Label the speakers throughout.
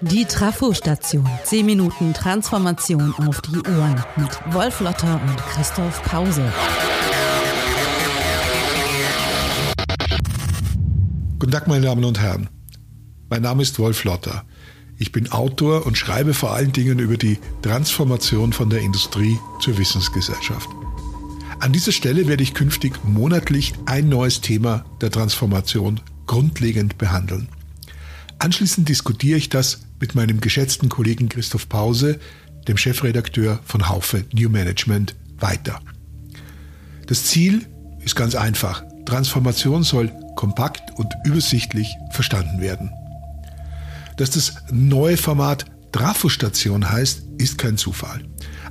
Speaker 1: Die Trafo-Station. 10 Minuten Transformation auf die Ohren mit Wolf Lotter und Christoph Pause.
Speaker 2: Guten Tag, meine Damen und Herren. Mein Name ist Wolf Lotter. Ich bin Autor und schreibe vor allen Dingen über die Transformation von der Industrie zur Wissensgesellschaft. An dieser Stelle werde ich künftig monatlich ein neues Thema der Transformation grundlegend behandeln. Anschließend diskutiere ich das mit meinem geschätzten Kollegen Christoph Pause, dem Chefredakteur von Haufe New Management, weiter. Das Ziel ist ganz einfach. Transformation soll kompakt und übersichtlich verstanden werden. Dass das neue Format Trafostation heißt, ist kein Zufall.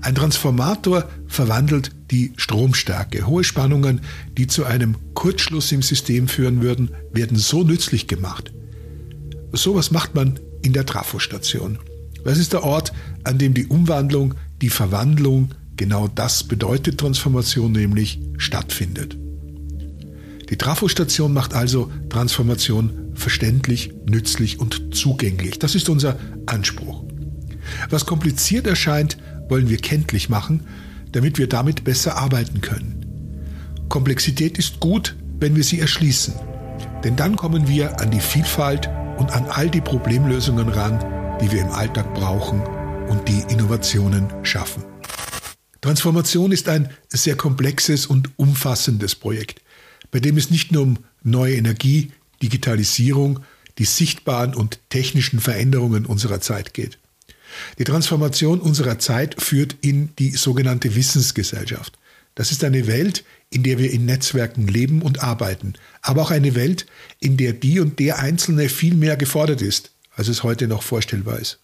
Speaker 2: Ein Transformator verwandelt die Stromstärke. Hohe Spannungen, die zu einem Kurzschluss im System führen würden, werden so nützlich gemacht. Sowas macht man in der Trafostation. Das ist der Ort, an dem die Umwandlung, die Verwandlung, genau das bedeutet Transformation nämlich, stattfindet. Die Trafostation macht also Transformation verständlich, nützlich und zugänglich. Das ist unser Anspruch. Was kompliziert erscheint, wollen wir kenntlich machen, damit wir damit besser arbeiten können. Komplexität ist gut, wenn wir sie erschließen, denn dann kommen wir an die Vielfalt und an all die Problemlösungen ran, die wir im Alltag brauchen und die Innovationen schaffen. Transformation ist ein sehr komplexes und umfassendes Projekt, bei dem es nicht nur um neue Energie, Digitalisierung, die sichtbaren und technischen Veränderungen unserer Zeit geht. Die Transformation unserer Zeit führt in die sogenannte Wissensgesellschaft. Das ist eine Welt, in der wir in Netzwerken leben und arbeiten, aber auch eine Welt, in der die und der Einzelne viel mehr gefordert ist, als es heute noch vorstellbar ist.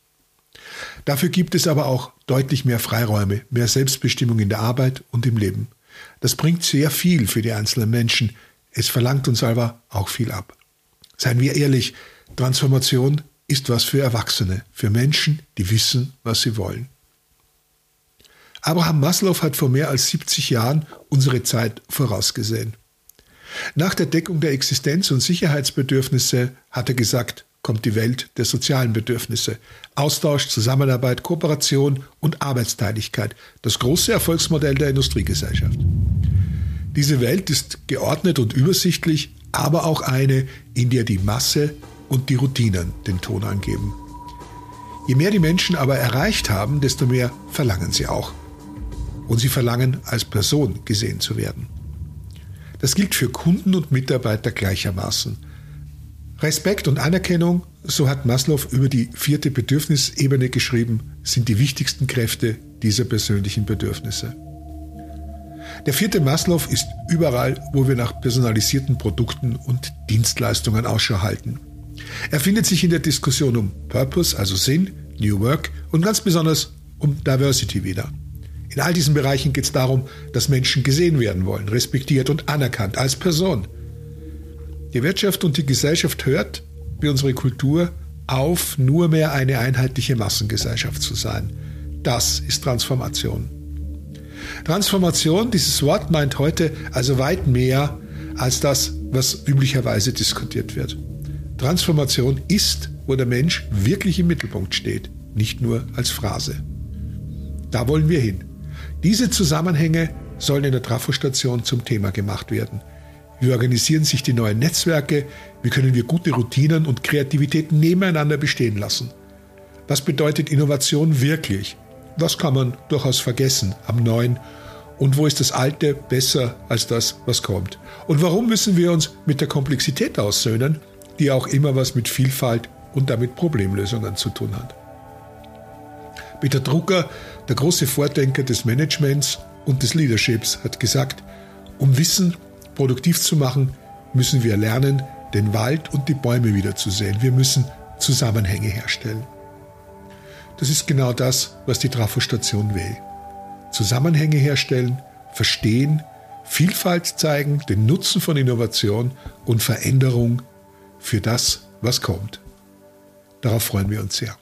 Speaker 2: Dafür gibt es aber auch deutlich mehr Freiräume, mehr Selbstbestimmung in der Arbeit und im Leben. Das bringt sehr viel für die einzelnen Menschen. Es verlangt uns aber auch viel ab. Seien wir ehrlich, Transformation ist was für Erwachsene, für Menschen, die wissen, was sie wollen. Abraham Maslow hat vor mehr als 70 Jahren unsere Zeit vorausgesehen. Nach der Deckung der Existenz- und Sicherheitsbedürfnisse hat er gesagt, kommt die Welt der sozialen Bedürfnisse. Austausch, Zusammenarbeit, Kooperation und Arbeitsteiligkeit. Das große Erfolgsmodell der Industriegesellschaft. Diese Welt ist geordnet und übersichtlich, aber auch eine, in der die Masse und die Routinen den Ton angeben. Je mehr die Menschen aber erreicht haben, desto mehr verlangen sie auch und sie verlangen, als Person gesehen zu werden. Das gilt für Kunden und Mitarbeiter gleichermaßen. Respekt und Anerkennung, so hat Maslow über die vierte Bedürfnisebene geschrieben, sind die wichtigsten Kräfte dieser persönlichen Bedürfnisse. Der vierte Maslow ist überall, wo wir nach personalisierten Produkten und Dienstleistungen Ausschau halten. Er findet sich in der Diskussion um Purpose, also Sinn, New Work und ganz besonders um Diversity wieder. In all diesen Bereichen geht es darum, dass Menschen gesehen werden wollen, respektiert und anerkannt als Person. Die Wirtschaft und die Gesellschaft hört, wie unsere Kultur, auf, nur mehr eine einheitliche Massengesellschaft zu sein. Das ist Transformation. Transformation, dieses Wort meint heute also weit mehr als das, was üblicherweise diskutiert wird. Transformation ist, wo der Mensch wirklich im Mittelpunkt steht, nicht nur als Phrase. Da wollen wir hin. Diese Zusammenhänge sollen in der Trafostation zum Thema gemacht werden. Wie organisieren sich die neuen Netzwerke? Wie können wir gute Routinen und Kreativität nebeneinander bestehen lassen? Was bedeutet Innovation wirklich? Was kann man durchaus vergessen am Neuen? Und wo ist das Alte besser als das, was kommt? Und warum müssen wir uns mit der Komplexität aussöhnen, die auch immer was mit Vielfalt und damit Problemlösungen zu tun hat? Peter Drucker, der große Vordenker des Managements und des Leaderships, hat gesagt, um Wissen produktiv zu machen, müssen wir lernen, den Wald und die Bäume wiederzusehen. Wir müssen Zusammenhänge herstellen. Das ist genau das, was die Trafostation will. Zusammenhänge herstellen, verstehen, Vielfalt zeigen, den Nutzen von Innovation und Veränderung für das, was kommt. Darauf freuen wir uns sehr.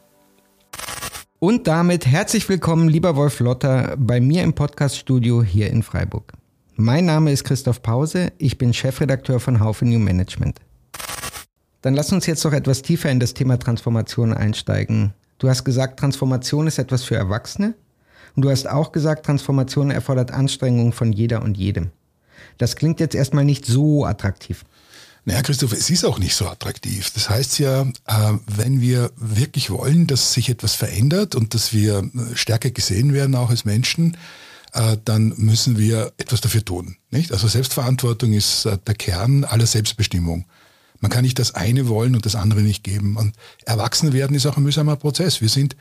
Speaker 3: Und damit herzlich willkommen, lieber Wolf Lotter, bei mir im Podcaststudio hier in Freiburg. Mein Name ist Christoph Pause, ich bin Chefredakteur von Haufe New Management. Dann lass uns jetzt noch etwas tiefer in das Thema Transformation einsteigen. Du hast gesagt, Transformation ist etwas für Erwachsene. Und du hast auch gesagt, Transformation erfordert Anstrengungen von jeder und jedem. Das klingt jetzt erstmal nicht so attraktiv.
Speaker 4: Naja, Christoph, es ist auch nicht so attraktiv. Das heißt ja, äh, wenn wir wirklich wollen, dass sich etwas verändert und dass wir äh, stärker gesehen werden, auch als Menschen, äh, dann müssen wir etwas dafür tun. Nicht? Also Selbstverantwortung ist der Kern aller Selbstbestimmung. Man kann nicht das eine wollen und das andere nicht geben. Und erwachsen werden ist auch ein mühsamer Prozess. Wir sind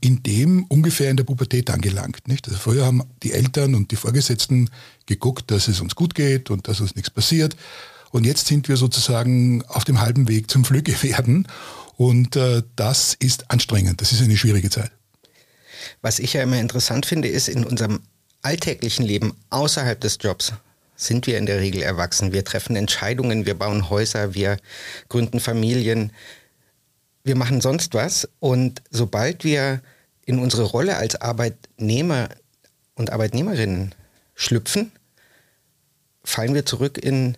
Speaker 4: in dem ungefähr in der Pubertät angelangt. Nicht? Also früher haben die Eltern und die Vorgesetzten geguckt, dass es uns gut geht und dass uns nichts passiert. Und jetzt sind wir sozusagen auf dem halben Weg zum Flügge werden. Und äh, das ist anstrengend. Das ist eine schwierige Zeit.
Speaker 3: Was ich ja immer interessant finde, ist in unserem alltäglichen Leben außerhalb des Jobs sind wir in der Regel erwachsen. Wir treffen Entscheidungen, wir bauen Häuser, wir gründen Familien, wir machen sonst was. Und sobald wir in unsere Rolle als Arbeitnehmer und Arbeitnehmerinnen schlüpfen, fallen wir zurück in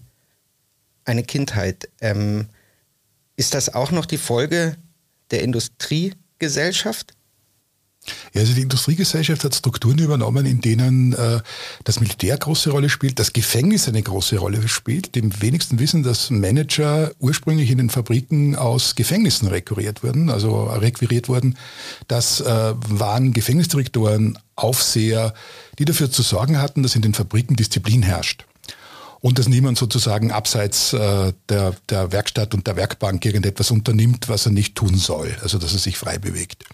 Speaker 3: eine Kindheit. Ähm, ist das auch noch die Folge der Industriegesellschaft?
Speaker 4: Ja, also die Industriegesellschaft hat Strukturen übernommen, in denen äh, das Militär große Rolle spielt, das Gefängnis eine große Rolle spielt. Dem wenigsten wissen, dass Manager ursprünglich in den Fabriken aus Gefängnissen rekurriert wurden, also requiriert wurden. Das äh, waren Gefängnisdirektoren, Aufseher, die dafür zu sorgen hatten, dass in den Fabriken Disziplin herrscht und dass niemand sozusagen abseits äh, der, der Werkstatt und der Werkbank irgendetwas unternimmt, was er nicht tun soll, also dass er sich frei bewegt.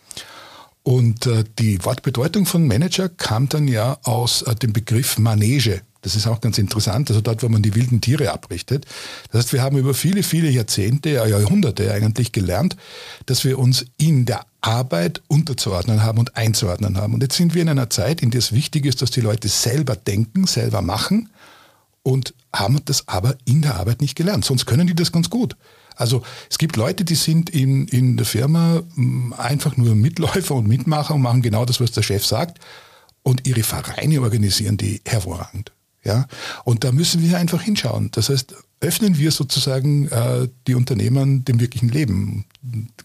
Speaker 4: Und äh, die Wortbedeutung von Manager kam dann ja aus äh, dem Begriff Manege. Das ist auch ganz interessant, also dort, wo man die wilden Tiere abrichtet. Das heißt, wir haben über viele, viele Jahrzehnte, ja Jahrhunderte eigentlich gelernt, dass wir uns in der Arbeit unterzuordnen haben und einzuordnen haben. Und jetzt sind wir in einer Zeit, in der es wichtig ist, dass die Leute selber denken, selber machen und haben das aber in der Arbeit nicht gelernt. Sonst können die das ganz gut. Also es gibt Leute, die sind in, in der Firma mm, einfach nur Mitläufer und Mitmacher und machen genau das, was der Chef sagt. Und ihre Vereine organisieren die hervorragend. Ja? Und da müssen wir einfach hinschauen. Das heißt, öffnen wir sozusagen äh, die Unternehmen dem wirklichen Leben.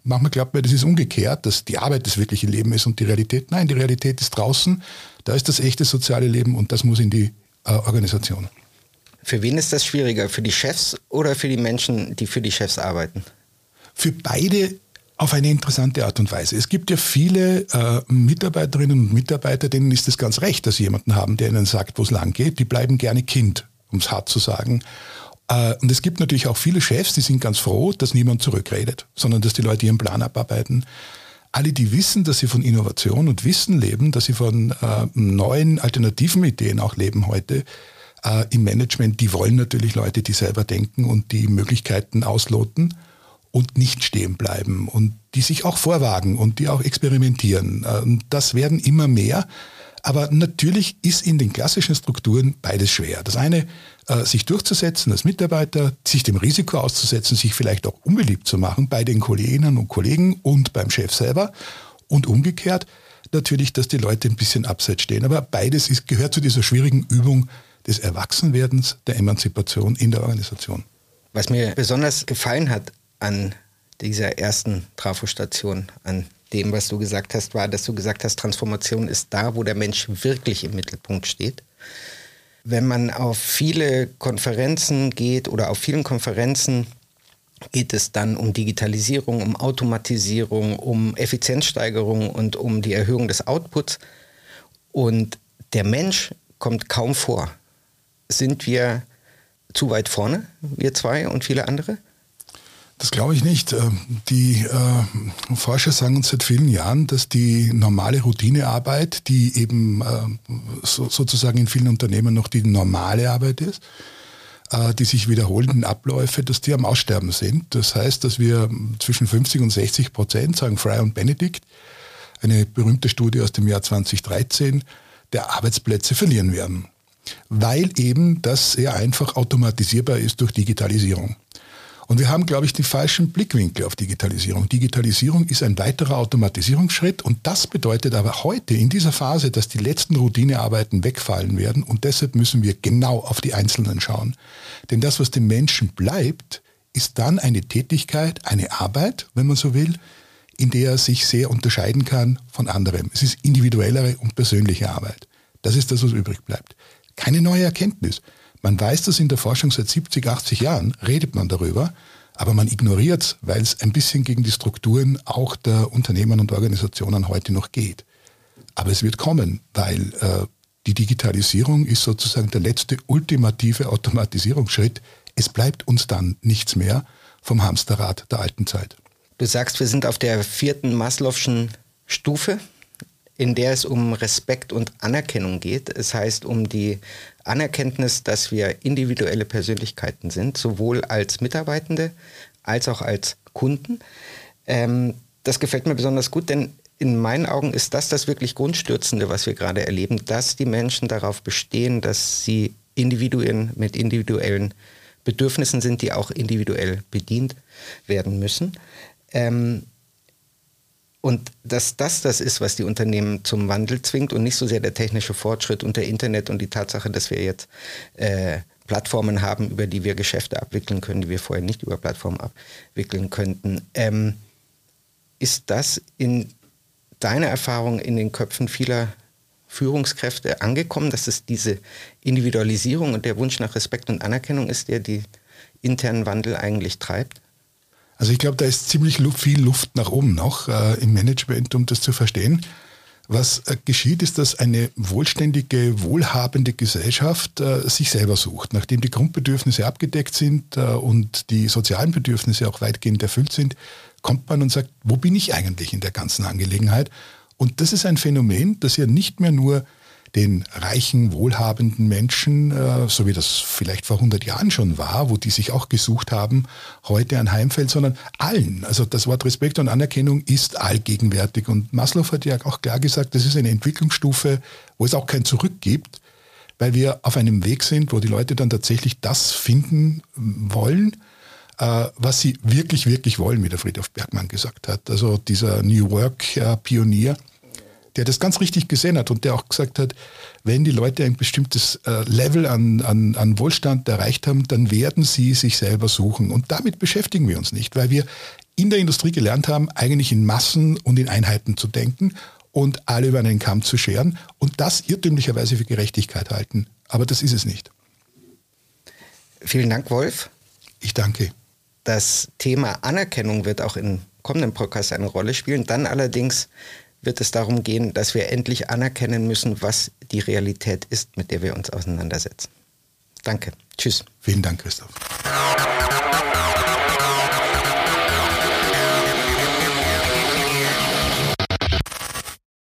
Speaker 4: Manchmal glaubt man, das ist umgekehrt, dass die Arbeit das wirkliche Leben ist und die Realität. Nein, die Realität ist draußen. Da ist das echte soziale Leben und das muss in die äh, Organisation.
Speaker 3: Für wen ist das schwieriger? Für die Chefs oder für die Menschen, die für die Chefs arbeiten?
Speaker 4: Für beide auf eine interessante Art und Weise. Es gibt ja viele äh, Mitarbeiterinnen und Mitarbeiter, denen ist es ganz recht, dass sie jemanden haben, der ihnen sagt, wo es lang geht. Die bleiben gerne Kind, um es hart zu sagen. Äh, und es gibt natürlich auch viele Chefs, die sind ganz froh, dass niemand zurückredet, sondern dass die Leute ihren Plan abarbeiten. Alle, die wissen, dass sie von Innovation und Wissen leben, dass sie von äh, neuen alternativen Ideen auch leben heute, äh, im Management, die wollen natürlich Leute, die selber denken und die Möglichkeiten ausloten und nicht stehen bleiben und die sich auch vorwagen und die auch experimentieren. Äh, das werden immer mehr. Aber natürlich ist in den klassischen Strukturen beides schwer. Das eine, äh, sich durchzusetzen als Mitarbeiter, sich dem Risiko auszusetzen, sich vielleicht auch unbeliebt zu machen bei den Kolleginnen und Kollegen und beim Chef selber. Und umgekehrt natürlich, dass die Leute ein bisschen abseits stehen. Aber beides ist, gehört zu dieser schwierigen Übung, des Erwachsenwerdens, der Emanzipation in der Organisation.
Speaker 3: Was mir besonders gefallen hat an dieser ersten Trafostation, an dem, was du gesagt hast, war, dass du gesagt hast, Transformation ist da, wo der Mensch wirklich im Mittelpunkt steht. Wenn man auf viele Konferenzen geht oder auf vielen Konferenzen geht es dann um Digitalisierung, um Automatisierung, um Effizienzsteigerung und um die Erhöhung des Outputs. Und der Mensch kommt kaum vor. Sind wir zu weit vorne, wir zwei und viele andere?
Speaker 4: Das glaube ich nicht. Ähm, die äh, Forscher sagen uns seit vielen Jahren, dass die normale Routinearbeit, die eben äh, so, sozusagen in vielen Unternehmen noch die normale Arbeit ist, äh, die sich wiederholenden Abläufe, dass die am Aussterben sind. Das heißt, dass wir zwischen 50 und 60 Prozent, sagen Fry und Benedikt, eine berühmte Studie aus dem Jahr 2013, der Arbeitsplätze verlieren werden weil eben das sehr einfach automatisierbar ist durch Digitalisierung. Und wir haben, glaube ich, den falschen Blickwinkel auf Digitalisierung. Digitalisierung ist ein weiterer Automatisierungsschritt und das bedeutet aber heute in dieser Phase, dass die letzten Routinearbeiten wegfallen werden und deshalb müssen wir genau auf die Einzelnen schauen. Denn das, was dem Menschen bleibt, ist dann eine Tätigkeit, eine Arbeit, wenn man so will, in der er sich sehr unterscheiden kann von anderem. Es ist individuellere und persönliche Arbeit. Das ist das, was übrig bleibt. Keine neue Erkenntnis. Man weiß das in der Forschung seit 70, 80 Jahren, redet man darüber, aber man ignoriert es, weil es ein bisschen gegen die Strukturen auch der Unternehmen und Organisationen heute noch geht. Aber es wird kommen, weil äh, die Digitalisierung ist sozusagen der letzte ultimative Automatisierungsschritt. Es bleibt uns dann nichts mehr vom Hamsterrad der alten Zeit.
Speaker 3: Du sagst, wir sind auf der vierten Maslow'schen Stufe, in der es um Respekt und Anerkennung geht. Es heißt um die Anerkenntnis, dass wir individuelle Persönlichkeiten sind, sowohl als Mitarbeitende als auch als Kunden. Ähm, das gefällt mir besonders gut, denn in meinen Augen ist das das wirklich Grundstürzende, was wir gerade erleben, dass die Menschen darauf bestehen, dass sie Individuen mit individuellen Bedürfnissen sind, die auch individuell bedient werden müssen. Ähm, und dass das das ist, was die Unternehmen zum Wandel zwingt und nicht so sehr der technische Fortschritt und der Internet und die Tatsache, dass wir jetzt äh, Plattformen haben, über die wir Geschäfte abwickeln können, die wir vorher nicht über Plattformen abwickeln könnten. Ähm, ist das in deiner Erfahrung in den Köpfen vieler Führungskräfte angekommen, dass es diese Individualisierung und der Wunsch nach Respekt und Anerkennung ist, der die internen Wandel eigentlich treibt?
Speaker 4: Also ich glaube, da ist ziemlich viel Luft nach oben noch äh, im Management, um das zu verstehen. Was äh, geschieht, ist, dass eine wohlständige, wohlhabende Gesellschaft äh, sich selber sucht. Nachdem die Grundbedürfnisse abgedeckt sind äh, und die sozialen Bedürfnisse auch weitgehend erfüllt sind, kommt man und sagt, wo bin ich eigentlich in der ganzen Angelegenheit? Und das ist ein Phänomen, das ja nicht mehr nur den reichen, wohlhabenden Menschen, äh, so wie das vielleicht vor 100 Jahren schon war, wo die sich auch gesucht haben, heute ein Heimfeld, sondern allen. Also das Wort Respekt und Anerkennung ist allgegenwärtig. Und Maslow hat ja auch klar gesagt, das ist eine Entwicklungsstufe, wo es auch kein Zurück gibt, weil wir auf einem Weg sind, wo die Leute dann tatsächlich das finden wollen, äh, was sie wirklich, wirklich wollen, wie der Friedhof Bergmann gesagt hat. Also dieser New Work-Pionier der das ganz richtig gesehen hat und der auch gesagt hat, wenn die Leute ein bestimmtes äh, Level an, an, an Wohlstand erreicht haben, dann werden sie sich selber suchen. Und damit beschäftigen wir uns nicht, weil wir in der Industrie gelernt haben, eigentlich in Massen und in Einheiten zu denken und alle über einen Kamm zu scheren und das irrtümlicherweise für Gerechtigkeit halten. Aber das ist es nicht.
Speaker 3: Vielen Dank, Wolf.
Speaker 4: Ich danke.
Speaker 3: Das Thema Anerkennung wird auch in kommenden Podcasts eine Rolle spielen. Dann allerdings wird es darum gehen, dass wir endlich anerkennen müssen, was die Realität ist, mit der wir uns auseinandersetzen. Danke. Tschüss.
Speaker 4: Vielen Dank, Christoph.